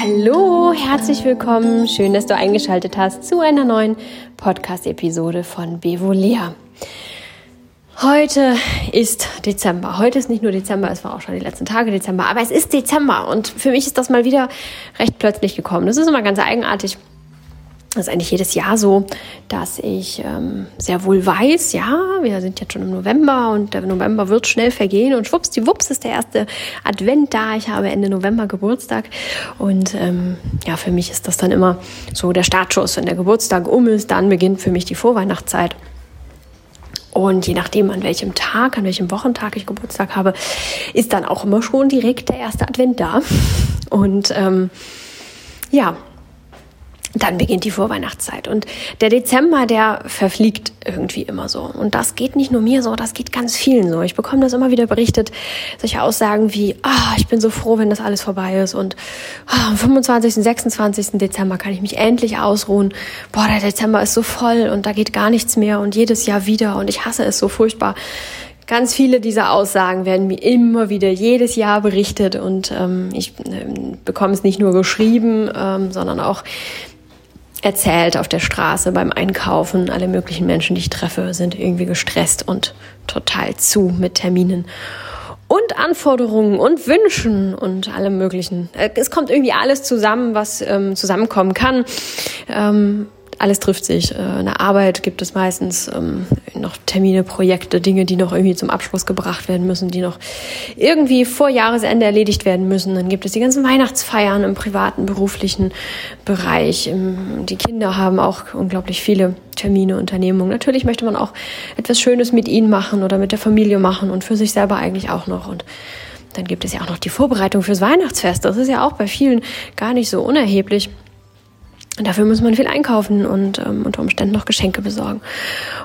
Hallo, herzlich willkommen. Schön, dass du eingeschaltet hast zu einer neuen Podcast-Episode von Bevolea. Heute ist Dezember. Heute ist nicht nur Dezember, es war auch schon die letzten Tage Dezember, aber es ist Dezember und für mich ist das mal wieder recht plötzlich gekommen. Das ist immer ganz eigenartig. Das ist eigentlich jedes Jahr so, dass ich ähm, sehr wohl weiß, ja, wir sind jetzt schon im November und der November wird schnell vergehen und schwuppsdiwupps ist der erste Advent da. Ich habe Ende November Geburtstag und ähm, ja, für mich ist das dann immer so der Startschuss. Wenn der Geburtstag um ist, dann beginnt für mich die Vorweihnachtszeit. Und je nachdem, an welchem Tag, an welchem Wochentag ich Geburtstag habe, ist dann auch immer schon direkt der erste Advent da. Und ähm, ja, dann beginnt die Vorweihnachtszeit. Und der Dezember, der verfliegt irgendwie immer so. Und das geht nicht nur mir so, das geht ganz vielen so. Ich bekomme das immer wieder berichtet, solche Aussagen wie, ah, ich bin so froh, wenn das alles vorbei ist. Und ah, am 25., 26. Dezember kann ich mich endlich ausruhen. Boah, der Dezember ist so voll und da geht gar nichts mehr und jedes Jahr wieder und ich hasse es so furchtbar. Ganz viele dieser Aussagen werden mir immer wieder jedes Jahr berichtet und ähm, ich äh, bekomme es nicht nur geschrieben, ähm, sondern auch erzählt auf der Straße beim Einkaufen. Alle möglichen Menschen, die ich treffe, sind irgendwie gestresst und total zu mit Terminen und Anforderungen und Wünschen und allem Möglichen. Äh, es kommt irgendwie alles zusammen, was ähm, zusammenkommen kann. Ähm, alles trifft sich. Äh, in der Arbeit gibt es meistens ähm, noch Termine, Projekte, Dinge, die noch irgendwie zum Abschluss gebracht werden müssen, die noch irgendwie vor Jahresende erledigt werden müssen. Dann gibt es die ganzen Weihnachtsfeiern im privaten, beruflichen Bereich. Die Kinder haben auch unglaublich viele Termine, Unternehmungen. Natürlich möchte man auch etwas Schönes mit ihnen machen oder mit der Familie machen und für sich selber eigentlich auch noch. Und dann gibt es ja auch noch die Vorbereitung fürs Weihnachtsfest. Das ist ja auch bei vielen gar nicht so unerheblich. Und dafür muss man viel einkaufen und ähm, unter Umständen noch Geschenke besorgen.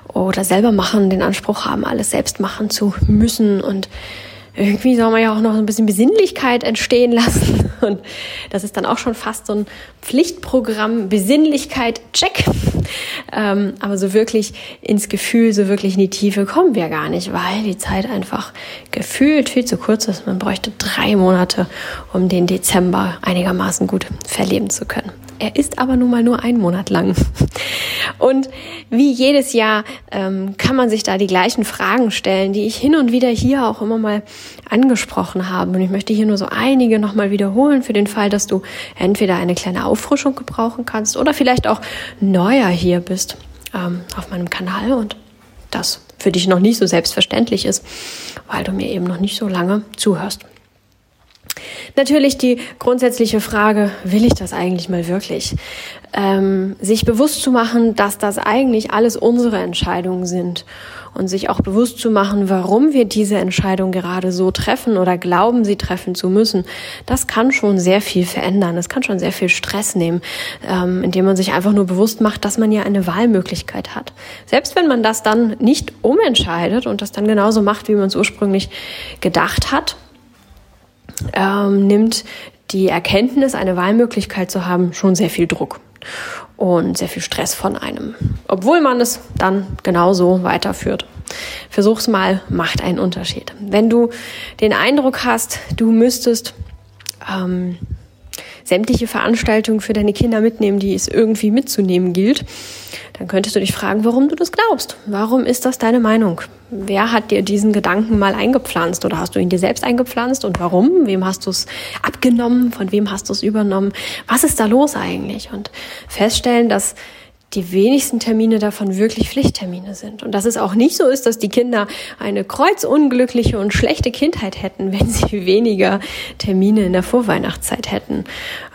Oder selber machen, den Anspruch haben, alles selbst machen zu müssen. Und irgendwie soll man ja auch noch ein bisschen Besinnlichkeit entstehen lassen. Und das ist dann auch schon fast so ein Pflichtprogramm. Besinnlichkeit, check. Ähm, aber so wirklich ins Gefühl, so wirklich in die Tiefe kommen wir gar nicht, weil die Zeit einfach gefühlt viel zu kurz ist. Man bräuchte drei Monate, um den Dezember einigermaßen gut verleben zu können. Er ist aber nun mal nur einen Monat lang. Und wie jedes Jahr ähm, kann man sich da die gleichen Fragen stellen, die ich hin und wieder hier auch immer mal angesprochen habe. Und ich möchte hier nur so einige nochmal wiederholen für den Fall, dass du entweder eine kleine Auffrischung gebrauchen kannst oder vielleicht auch neuer hier bist ähm, auf meinem Kanal und das für dich noch nicht so selbstverständlich ist, weil du mir eben noch nicht so lange zuhörst. Natürlich die grundsätzliche Frage, will ich das eigentlich mal wirklich? Ähm, sich bewusst zu machen, dass das eigentlich alles unsere Entscheidungen sind und sich auch bewusst zu machen, warum wir diese Entscheidung gerade so treffen oder glauben, sie treffen zu müssen, das kann schon sehr viel verändern. Das kann schon sehr viel Stress nehmen, ähm, indem man sich einfach nur bewusst macht, dass man ja eine Wahlmöglichkeit hat. Selbst wenn man das dann nicht umentscheidet und das dann genauso macht, wie man es ursprünglich gedacht hat, ähm, nimmt die Erkenntnis, eine Wahlmöglichkeit zu haben, schon sehr viel Druck und sehr viel Stress von einem. Obwohl man es dann genauso weiterführt. Versuch's mal, macht einen Unterschied. Wenn du den Eindruck hast, du müsstest ähm, sämtliche Veranstaltungen für deine Kinder mitnehmen, die es irgendwie mitzunehmen gilt, dann könntest du dich fragen, warum du das glaubst. Warum ist das deine Meinung? Wer hat dir diesen Gedanken mal eingepflanzt oder hast du ihn dir selbst eingepflanzt und warum? Wem hast du es abgenommen? Von wem hast du es übernommen? Was ist da los eigentlich? Und feststellen, dass die wenigsten Termine davon wirklich Pflichttermine sind. Und dass es auch nicht so ist, dass die Kinder eine kreuzunglückliche und schlechte Kindheit hätten, wenn sie weniger Termine in der Vorweihnachtszeit hätten.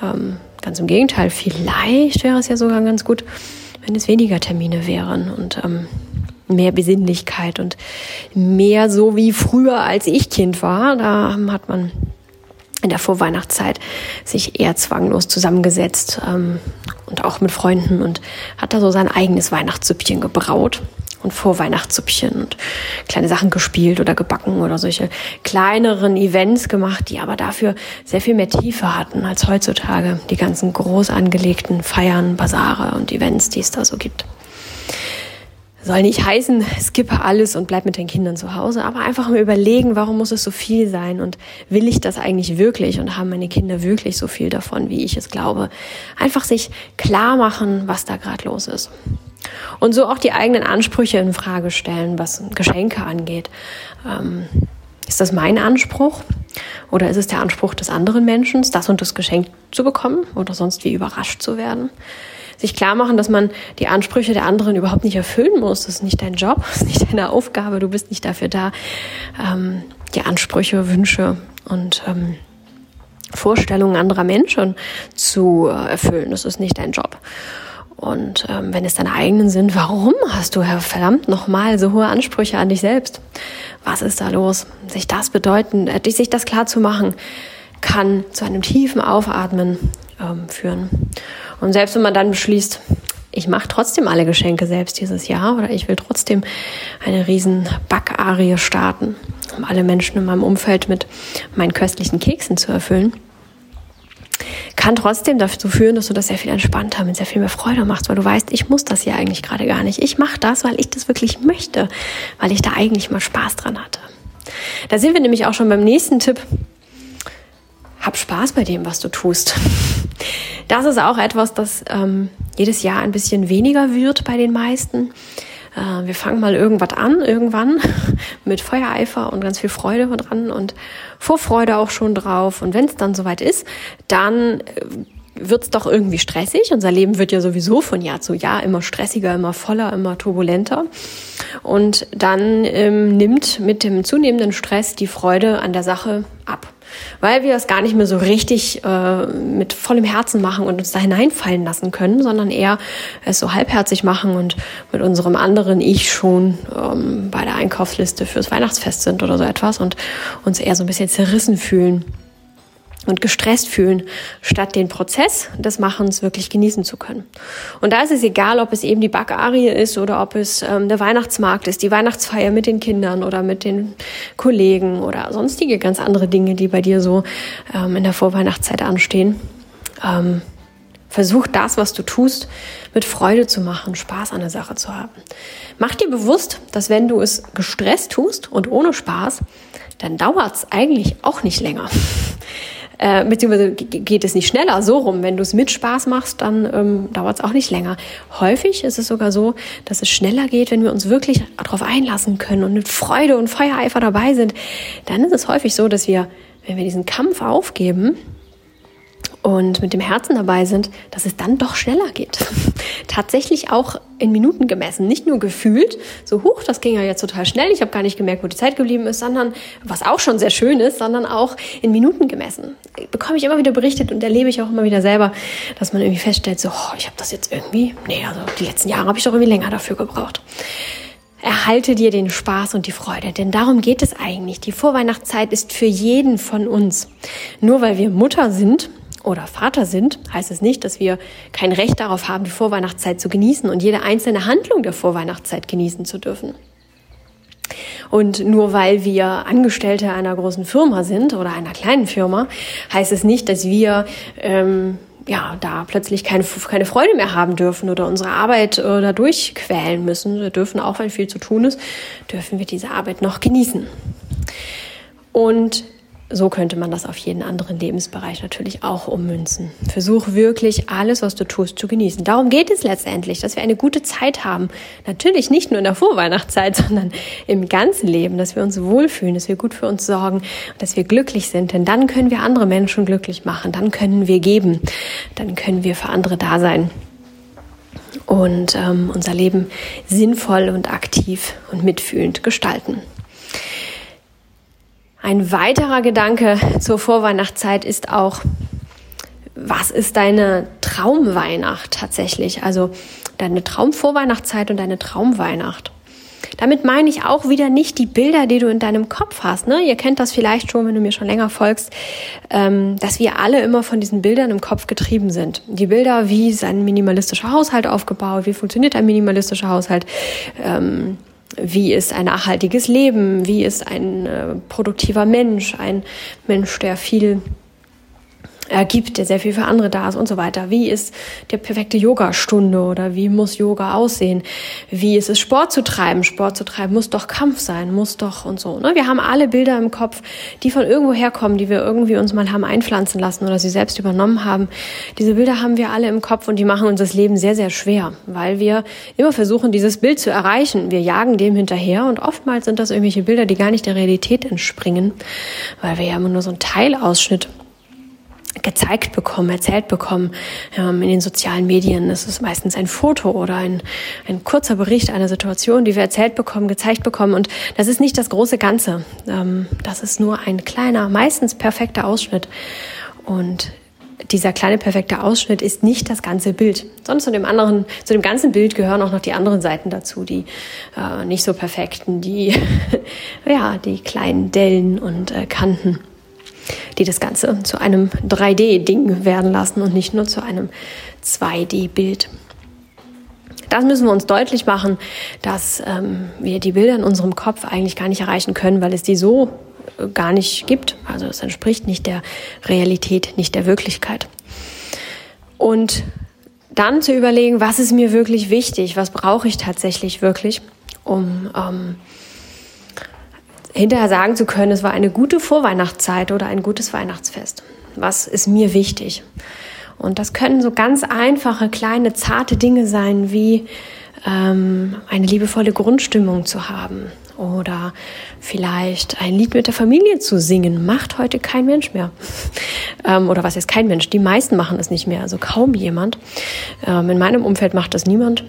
Ähm, ganz im Gegenteil, vielleicht wäre es ja sogar ganz gut, wenn es weniger Termine wären und ähm, mehr Besinnlichkeit und mehr so wie früher, als ich Kind war. Da hat man in der Vorweihnachtszeit sich eher zwanglos zusammengesetzt ähm, und auch mit Freunden und hat da so sein eigenes Weihnachtssüppchen gebraut und Vorweihnachtssüppchen und kleine Sachen gespielt oder gebacken oder solche kleineren Events gemacht, die aber dafür sehr viel mehr Tiefe hatten als heutzutage die ganzen groß angelegten Feiern, Basare und Events, die es da so gibt. Soll nicht heißen, skippe alles und bleib mit den Kindern zu Hause, aber einfach mal überlegen, warum muss es so viel sein und will ich das eigentlich wirklich und haben meine Kinder wirklich so viel davon, wie ich es glaube. Einfach sich klar machen, was da gerade los ist. Und so auch die eigenen Ansprüche in Frage stellen, was Geschenke angeht. Ähm, ist das mein Anspruch oder ist es der Anspruch des anderen Menschen, das und das Geschenk zu bekommen oder sonst wie überrascht zu werden? Sich klar machen, dass man die Ansprüche der anderen überhaupt nicht erfüllen muss. Das ist nicht dein Job, das ist nicht deine Aufgabe, du bist nicht dafür da, ähm, die Ansprüche, Wünsche und ähm, Vorstellungen anderer Menschen zu äh, erfüllen. Das ist nicht dein Job. Und ähm, wenn es deine eigenen sind, warum hast du, Herr verdammt, nochmal so hohe Ansprüche an dich selbst? Was ist da los? Sich das bedeuten, äh, sich das klar zu machen, kann zu einem tiefen Aufatmen ähm, führen. Und selbst wenn man dann beschließt, ich mache trotzdem alle Geschenke selbst dieses Jahr oder ich will trotzdem eine riesen Backarie starten, um alle Menschen in meinem Umfeld mit meinen köstlichen Keksen zu erfüllen, kann trotzdem dazu führen, dass du das sehr viel entspannter mit sehr viel mehr Freude machst, weil du weißt, ich muss das hier eigentlich gerade gar nicht. Ich mache das, weil ich das wirklich möchte, weil ich da eigentlich mal Spaß dran hatte. Da sind wir nämlich auch schon beim nächsten Tipp. Hab Spaß bei dem, was du tust. Das ist auch etwas, das ähm, jedes Jahr ein bisschen weniger wird bei den meisten. Äh, wir fangen mal irgendwas an, irgendwann, mit Feuereifer und ganz viel Freude dran und Vorfreude auch schon drauf. Und wenn es dann soweit ist, dann äh, wird es doch irgendwie stressig. Unser Leben wird ja sowieso von Jahr zu Jahr immer stressiger, immer voller, immer turbulenter. Und dann ähm, nimmt mit dem zunehmenden Stress die Freude an der Sache ab weil wir es gar nicht mehr so richtig äh, mit vollem Herzen machen und uns da hineinfallen lassen können, sondern eher es so halbherzig machen und mit unserem anderen Ich schon ähm, bei der Einkaufsliste fürs Weihnachtsfest sind oder so etwas und uns eher so ein bisschen zerrissen fühlen und gestresst fühlen, statt den Prozess des Machens wirklich genießen zu können. Und da ist es egal, ob es eben die Backarie ist oder ob es ähm, der Weihnachtsmarkt ist, die Weihnachtsfeier mit den Kindern oder mit den Kollegen oder sonstige ganz andere Dinge, die bei dir so ähm, in der Vorweihnachtszeit anstehen. Ähm, versuch das, was du tust, mit Freude zu machen, Spaß an der Sache zu haben. Mach dir bewusst, dass wenn du es gestresst tust und ohne Spaß, dann dauert es eigentlich auch nicht länger äh, beziehungsweise geht es nicht schneller, so rum. Wenn du es mit Spaß machst, dann ähm, dauert es auch nicht länger. Häufig ist es sogar so, dass es schneller geht, wenn wir uns wirklich darauf einlassen können und mit Freude und Feuereifer dabei sind. Dann ist es häufig so, dass wir, wenn wir diesen Kampf aufgeben, und mit dem Herzen dabei sind, dass es dann doch schneller geht. Tatsächlich auch in Minuten gemessen, nicht nur gefühlt, so hoch, das ging ja jetzt total schnell, ich habe gar nicht gemerkt, wo die Zeit geblieben ist, sondern, was auch schon sehr schön ist, sondern auch in Minuten gemessen. Bekomme ich immer wieder berichtet und erlebe ich auch immer wieder selber, dass man irgendwie feststellt, so, oh, ich habe das jetzt irgendwie, nee, also die letzten Jahre habe ich doch irgendwie länger dafür gebraucht. Erhalte dir den Spaß und die Freude, denn darum geht es eigentlich. Die Vorweihnachtszeit ist für jeden von uns. Nur weil wir Mutter sind, oder Vater sind, heißt es nicht, dass wir kein Recht darauf haben, die Vorweihnachtszeit zu genießen und jede einzelne Handlung der Vorweihnachtszeit genießen zu dürfen. Und nur weil wir Angestellte einer großen Firma sind oder einer kleinen Firma, heißt es nicht, dass wir ähm, ja da plötzlich keine, keine Freude mehr haben dürfen oder unsere Arbeit äh, da durchquälen müssen. Wir dürfen auch, wenn viel zu tun ist, dürfen wir diese Arbeit noch genießen. Und so könnte man das auf jeden anderen Lebensbereich natürlich auch ummünzen. Versuch wirklich alles, was du tust, zu genießen. Darum geht es letztendlich, dass wir eine gute Zeit haben. Natürlich nicht nur in der Vorweihnachtszeit, sondern im ganzen Leben, dass wir uns wohlfühlen, dass wir gut für uns sorgen, dass wir glücklich sind. Denn dann können wir andere Menschen glücklich machen. Dann können wir geben. Dann können wir für andere da sein und ähm, unser Leben sinnvoll und aktiv und mitfühlend gestalten. Ein weiterer Gedanke zur Vorweihnachtszeit ist auch, was ist deine Traumweihnacht tatsächlich? Also deine Traumvorweihnachtszeit und deine Traumweihnacht. Damit meine ich auch wieder nicht die Bilder, die du in deinem Kopf hast. Ne? Ihr kennt das vielleicht schon, wenn du mir schon länger folgst, ähm, dass wir alle immer von diesen Bildern im Kopf getrieben sind. Die Bilder, wie ist ein minimalistischer Haushalt aufgebaut, wie funktioniert ein minimalistischer Haushalt, ähm, wie ist ein nachhaltiges Leben, wie ist ein äh, produktiver Mensch, ein Mensch, der viel äh, gibt, der sehr viel für andere da ist und so weiter. Wie ist die perfekte Yoga-Stunde oder wie muss Yoga aussehen? Wie ist es, Sport zu treiben? Sport zu treiben muss doch Kampf sein, muss doch und so. Ne? Wir haben alle Bilder im Kopf, die von irgendwo herkommen, die wir irgendwie uns mal haben einpflanzen lassen oder sie selbst übernommen haben. Diese Bilder haben wir alle im Kopf und die machen uns das Leben sehr, sehr schwer, weil wir immer versuchen, dieses Bild zu erreichen. Wir jagen dem hinterher und oftmals sind das irgendwelche Bilder, die gar nicht der Realität entspringen, weil wir ja immer nur so einen Teilausschnitt gezeigt bekommen, erzählt bekommen ähm, in den sozialen Medien. Es ist meistens ein Foto oder ein, ein kurzer Bericht einer Situation, die wir erzählt bekommen, gezeigt bekommen. Und das ist nicht das große Ganze. Ähm, das ist nur ein kleiner, meistens perfekter Ausschnitt. Und dieser kleine perfekte Ausschnitt ist nicht das ganze Bild, sondern zu dem anderen, zu dem ganzen Bild gehören auch noch die anderen Seiten dazu, die äh, nicht so perfekten, die ja die kleinen Dellen und äh, Kanten die das Ganze zu einem 3D-Ding werden lassen und nicht nur zu einem 2D-Bild. Das müssen wir uns deutlich machen, dass ähm, wir die Bilder in unserem Kopf eigentlich gar nicht erreichen können, weil es die so äh, gar nicht gibt. Also es entspricht nicht der Realität, nicht der Wirklichkeit. Und dann zu überlegen, was ist mir wirklich wichtig, was brauche ich tatsächlich wirklich, um ähm, hinterher sagen zu können, es war eine gute Vorweihnachtszeit oder ein gutes Weihnachtsfest. Was ist mir wichtig? Und das können so ganz einfache, kleine, zarte Dinge sein, wie ähm, eine liebevolle Grundstimmung zu haben oder vielleicht ein Lied mit der Familie zu singen. Macht heute kein Mensch mehr. ähm, oder was ist kein Mensch? Die meisten machen es nicht mehr, also kaum jemand. Ähm, in meinem Umfeld macht das niemand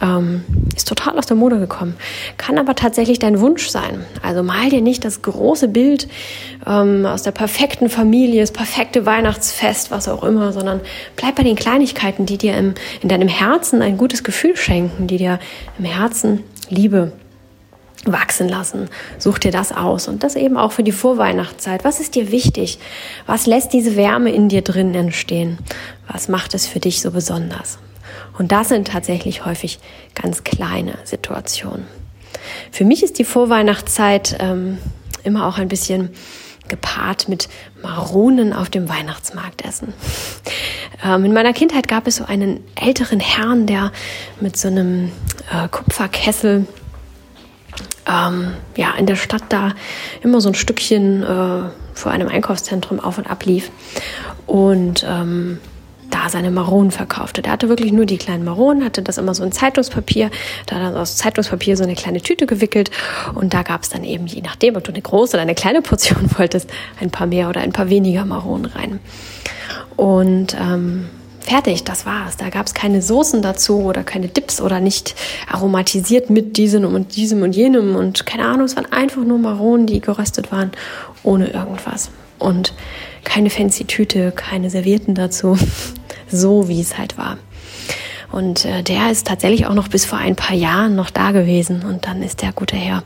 ähm, ist total aus der Mode gekommen. Kann aber tatsächlich dein Wunsch sein. Also mal dir nicht das große Bild ähm, aus der perfekten Familie, das perfekte Weihnachtsfest, was auch immer, sondern bleib bei den Kleinigkeiten, die dir im, in deinem Herzen ein gutes Gefühl schenken, die dir im Herzen Liebe wachsen lassen. Such dir das aus und das eben auch für die Vorweihnachtszeit. Was ist dir wichtig? Was lässt diese Wärme in dir drin entstehen? Was macht es für dich so besonders? Und das sind tatsächlich häufig ganz kleine Situationen. Für mich ist die Vorweihnachtszeit ähm, immer auch ein bisschen gepaart mit Maronen auf dem Weihnachtsmarkt essen. Ähm, in meiner Kindheit gab es so einen älteren Herrn, der mit so einem äh, Kupferkessel ähm, ja, in der Stadt da immer so ein Stückchen äh, vor einem Einkaufszentrum auf und ab lief. Und ähm, da seine Maronen verkaufte. Der hatte wirklich nur die kleinen Maronen, hatte das immer so in Zeitungspapier, da er aus Zeitungspapier so eine kleine Tüte gewickelt und da gab es dann eben, je nachdem, ob du eine große oder eine kleine Portion wolltest, ein paar mehr oder ein paar weniger Maronen rein. Und ähm, fertig, das war's. Da gab es keine Soßen dazu oder keine Dips oder nicht aromatisiert mit diesem und diesem und jenem und keine Ahnung, es waren einfach nur Maronen, die geröstet waren, ohne irgendwas. Und keine fancy Tüte, keine Servierten dazu, so wie es halt war. Und äh, der ist tatsächlich auch noch bis vor ein paar Jahren noch da gewesen und dann ist der gute Herr,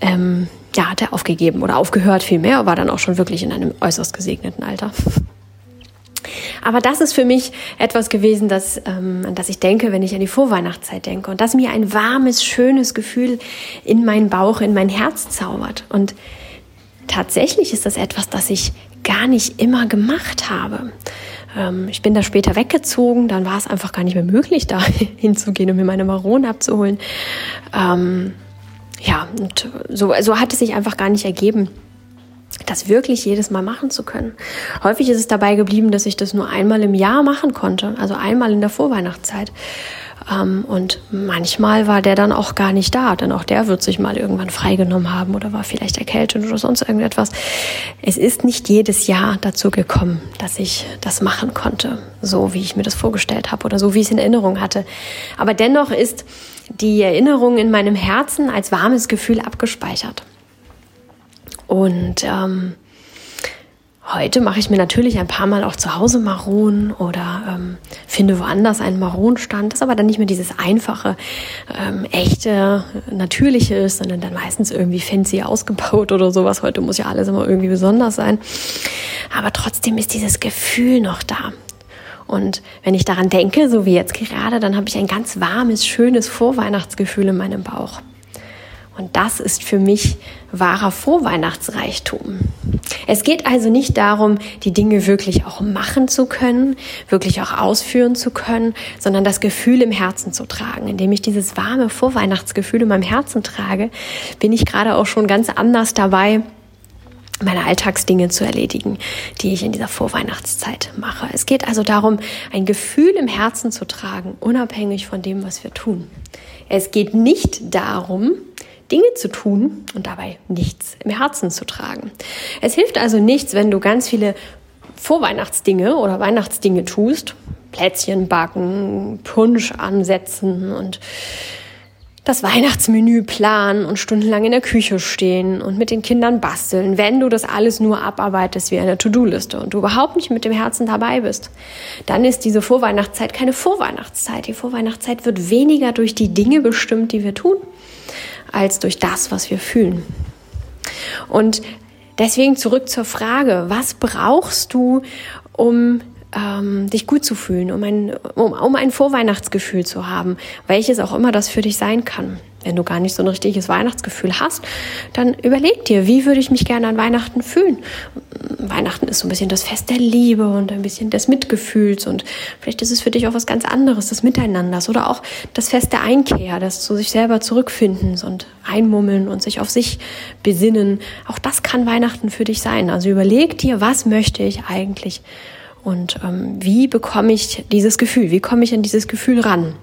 ähm, ja, hat er aufgegeben oder aufgehört vielmehr, war dann auch schon wirklich in einem äußerst gesegneten Alter. Aber das ist für mich etwas gewesen, das, ähm, an das ich denke, wenn ich an die Vorweihnachtszeit denke und das mir ein warmes, schönes Gefühl in meinen Bauch, in mein Herz zaubert. Und tatsächlich ist das etwas, das ich gar nicht immer gemacht habe. Ähm, ich bin da später weggezogen, dann war es einfach gar nicht mehr möglich, da hinzugehen und mir meine Maronen abzuholen. Ähm, ja, und so, so hat es sich einfach gar nicht ergeben das wirklich jedes Mal machen zu können. Häufig ist es dabei geblieben, dass ich das nur einmal im Jahr machen konnte, also einmal in der Vorweihnachtszeit. Ähm, und manchmal war der dann auch gar nicht da, denn auch der wird sich mal irgendwann freigenommen haben oder war vielleicht erkältet oder sonst irgendetwas. Es ist nicht jedes Jahr dazu gekommen, dass ich das machen konnte, so wie ich mir das vorgestellt habe oder so wie ich es in Erinnerung hatte. Aber dennoch ist die Erinnerung in meinem Herzen als warmes Gefühl abgespeichert. Und ähm, Heute mache ich mir natürlich ein paar Mal auch zu Hause Maronen oder ähm, finde woanders einen Maronenstand. Das ist aber dann nicht mehr dieses einfache, ähm, echte, natürliche sondern dann meistens irgendwie fancy ausgebaut oder sowas. Heute muss ja alles immer irgendwie besonders sein. Aber trotzdem ist dieses Gefühl noch da. Und wenn ich daran denke, so wie jetzt gerade, dann habe ich ein ganz warmes, schönes Vorweihnachtsgefühl in meinem Bauch. Und das ist für mich wahrer Vorweihnachtsreichtum. Es geht also nicht darum, die Dinge wirklich auch machen zu können, wirklich auch ausführen zu können, sondern das Gefühl im Herzen zu tragen. Indem ich dieses warme Vorweihnachtsgefühl in meinem Herzen trage, bin ich gerade auch schon ganz anders dabei, meine Alltagsdinge zu erledigen, die ich in dieser Vorweihnachtszeit mache. Es geht also darum, ein Gefühl im Herzen zu tragen, unabhängig von dem, was wir tun. Es geht nicht darum, Dinge zu tun und dabei nichts im Herzen zu tragen. Es hilft also nichts, wenn du ganz viele Vorweihnachtsdinge oder Weihnachtsdinge tust, Plätzchen backen, Punsch ansetzen und das Weihnachtsmenü planen und stundenlang in der Küche stehen und mit den Kindern basteln, wenn du das alles nur abarbeitest wie eine To-Do-Liste und du überhaupt nicht mit dem Herzen dabei bist, dann ist diese Vorweihnachtszeit keine Vorweihnachtszeit. Die Vorweihnachtszeit wird weniger durch die Dinge bestimmt, die wir tun, als durch das, was wir fühlen. Und deswegen zurück zur Frage, was brauchst du, um ähm, dich gut zu fühlen, um ein, um, um ein Vorweihnachtsgefühl zu haben, welches auch immer das für dich sein kann. Wenn du gar nicht so ein richtiges Weihnachtsgefühl hast, dann überleg dir, wie würde ich mich gerne an Weihnachten fühlen? Weihnachten ist so ein bisschen das Fest der Liebe und ein bisschen des Mitgefühls und vielleicht ist es für dich auch was ganz anderes, des Miteinanders oder auch das Fest der Einkehr, das zu sich selber zurückfindens und einmummeln und sich auf sich besinnen. Auch das kann Weihnachten für dich sein. Also überleg dir, was möchte ich eigentlich und ähm, wie bekomme ich dieses Gefühl? Wie komme ich an dieses Gefühl ran?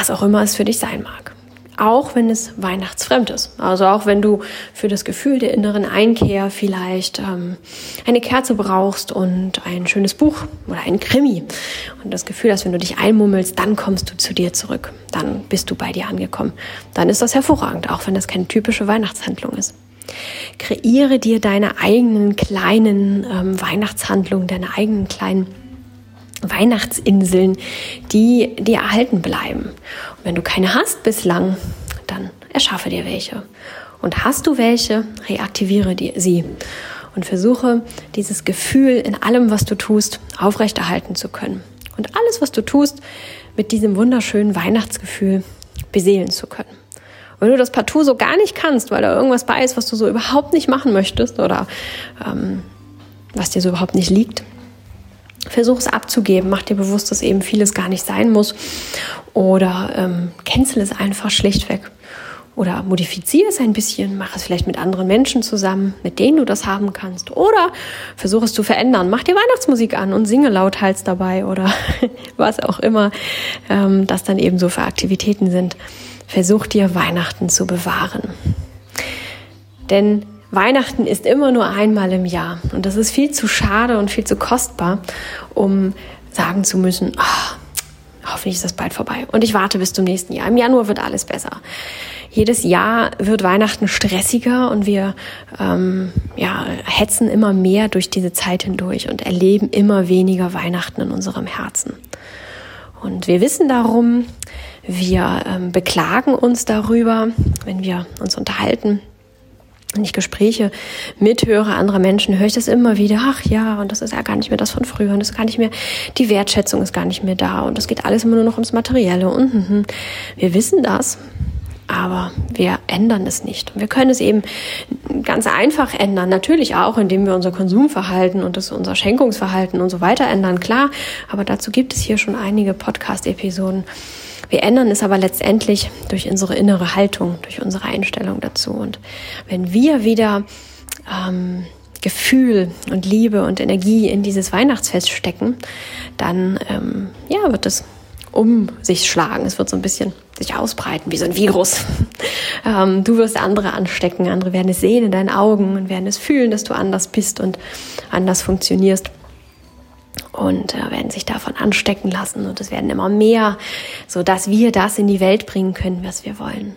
Was auch immer es für dich sein mag. Auch wenn es weihnachtsfremd ist. Also auch wenn du für das Gefühl der inneren Einkehr vielleicht ähm, eine Kerze brauchst und ein schönes Buch oder ein Krimi. Und das Gefühl hast, wenn du dich einmummelst, dann kommst du zu dir zurück. Dann bist du bei dir angekommen. Dann ist das hervorragend, auch wenn das keine typische Weihnachtshandlung ist. Kreiere dir deine eigenen kleinen ähm, Weihnachtshandlungen, deine eigenen kleinen Weihnachtsinseln, die dir erhalten bleiben. Und wenn du keine hast bislang, dann erschaffe dir welche. Und hast du welche, reaktiviere die, sie und versuche dieses Gefühl in allem, was du tust, aufrechterhalten zu können. Und alles, was du tust, mit diesem wunderschönen Weihnachtsgefühl beseelen zu können. Wenn du das partout so gar nicht kannst, weil da irgendwas bei ist, was du so überhaupt nicht machen möchtest oder ähm, was dir so überhaupt nicht liegt, versuch es abzugeben. Mach dir bewusst, dass eben vieles gar nicht sein muss. Oder ähm, cancel es einfach schlichtweg. Oder modifiziere es ein bisschen, mach es vielleicht mit anderen Menschen zusammen, mit denen du das haben kannst. Oder versuch es zu verändern. Mach dir Weihnachtsmusik an und singe lauthals dabei oder was auch immer ähm, das dann eben so für Aktivitäten sind versuch dir Weihnachten zu bewahren. Denn Weihnachten ist immer nur einmal im Jahr und das ist viel zu schade und viel zu kostbar, um sagen zu müssen, oh, hoffentlich ist das bald vorbei und ich warte bis zum nächsten Jahr. Im Januar wird alles besser. Jedes Jahr wird Weihnachten stressiger und wir ähm, ja, hetzen immer mehr durch diese Zeit hindurch und erleben immer weniger Weihnachten in unserem Herzen. Und wir wissen darum, wir ähm, beklagen uns darüber, wenn wir uns unterhalten. Wenn ich Gespräche mithöre anderer Menschen, höre ich das immer wieder. Ach ja, und das ist ja gar nicht mehr das von früher. Und das ist gar nicht mehr, die Wertschätzung ist gar nicht mehr da. Und es geht alles immer nur noch ums Materielle. Und, und, und. Wir wissen das, aber wir ändern es nicht. wir können es eben ganz einfach ändern. Natürlich auch, indem wir unser Konsumverhalten und das unser Schenkungsverhalten und so weiter ändern, klar. Aber dazu gibt es hier schon einige Podcast-Episoden. Wir ändern es aber letztendlich durch unsere innere Haltung, durch unsere Einstellung dazu. Und wenn wir wieder ähm, Gefühl und Liebe und Energie in dieses Weihnachtsfest stecken, dann ähm, ja, wird es um sich schlagen. Es wird so ein bisschen sich ausbreiten wie so ein Virus. ähm, du wirst andere anstecken, andere werden es sehen in deinen Augen und werden es fühlen, dass du anders bist und anders funktionierst und äh, werden sich davon anstecken lassen und es werden immer mehr, so dass wir das in die Welt bringen können, was wir wollen.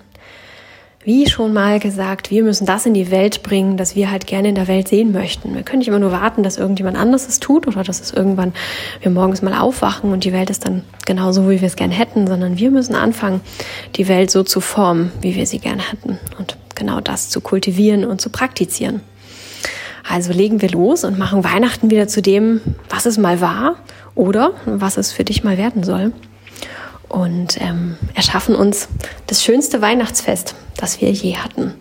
Wie schon mal gesagt, wir müssen das in die Welt bringen, das wir halt gerne in der Welt sehen möchten. Wir können nicht immer nur warten, dass irgendjemand anderes es tut oder dass es irgendwann wir morgens mal aufwachen und die Welt ist dann genauso, wie wir es gerne hätten, sondern wir müssen anfangen, die Welt so zu formen, wie wir sie gerne hätten und genau das zu kultivieren und zu praktizieren. Also legen wir los und machen Weihnachten wieder zu dem, was es mal war oder was es für dich mal werden soll. und ähm, erschaffen uns das schönste Weihnachtsfest, das wir je hatten.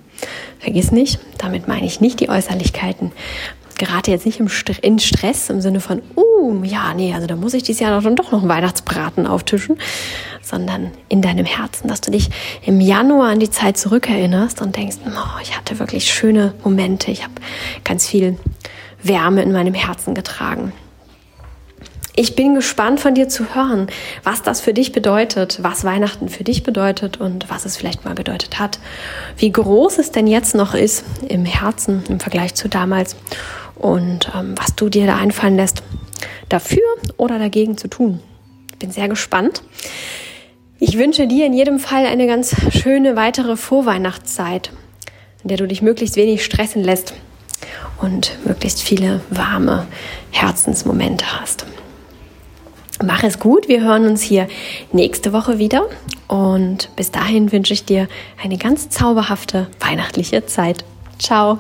Vergiss nicht, damit meine ich nicht die Äußerlichkeiten. Gerate jetzt nicht in Stress im Sinne von, uh, ja, nee, also da muss ich dieses Jahr doch, doch noch einen Weihnachtsbraten auftischen, sondern in deinem Herzen, dass du dich im Januar an die Zeit zurückerinnerst und denkst, oh, ich hatte wirklich schöne Momente, ich habe ganz viel Wärme in meinem Herzen getragen. Ich bin gespannt von dir zu hören, was das für dich bedeutet, was Weihnachten für dich bedeutet und was es vielleicht mal bedeutet hat. Wie groß es denn jetzt noch ist im Herzen im Vergleich zu damals und ähm, was du dir da einfallen lässt, dafür oder dagegen zu tun. Ich bin sehr gespannt. Ich wünsche dir in jedem Fall eine ganz schöne weitere Vorweihnachtszeit, in der du dich möglichst wenig stressen lässt und möglichst viele warme Herzensmomente hast. Mach es gut. Wir hören uns hier nächste Woche wieder. Und bis dahin wünsche ich dir eine ganz zauberhafte weihnachtliche Zeit. Ciao.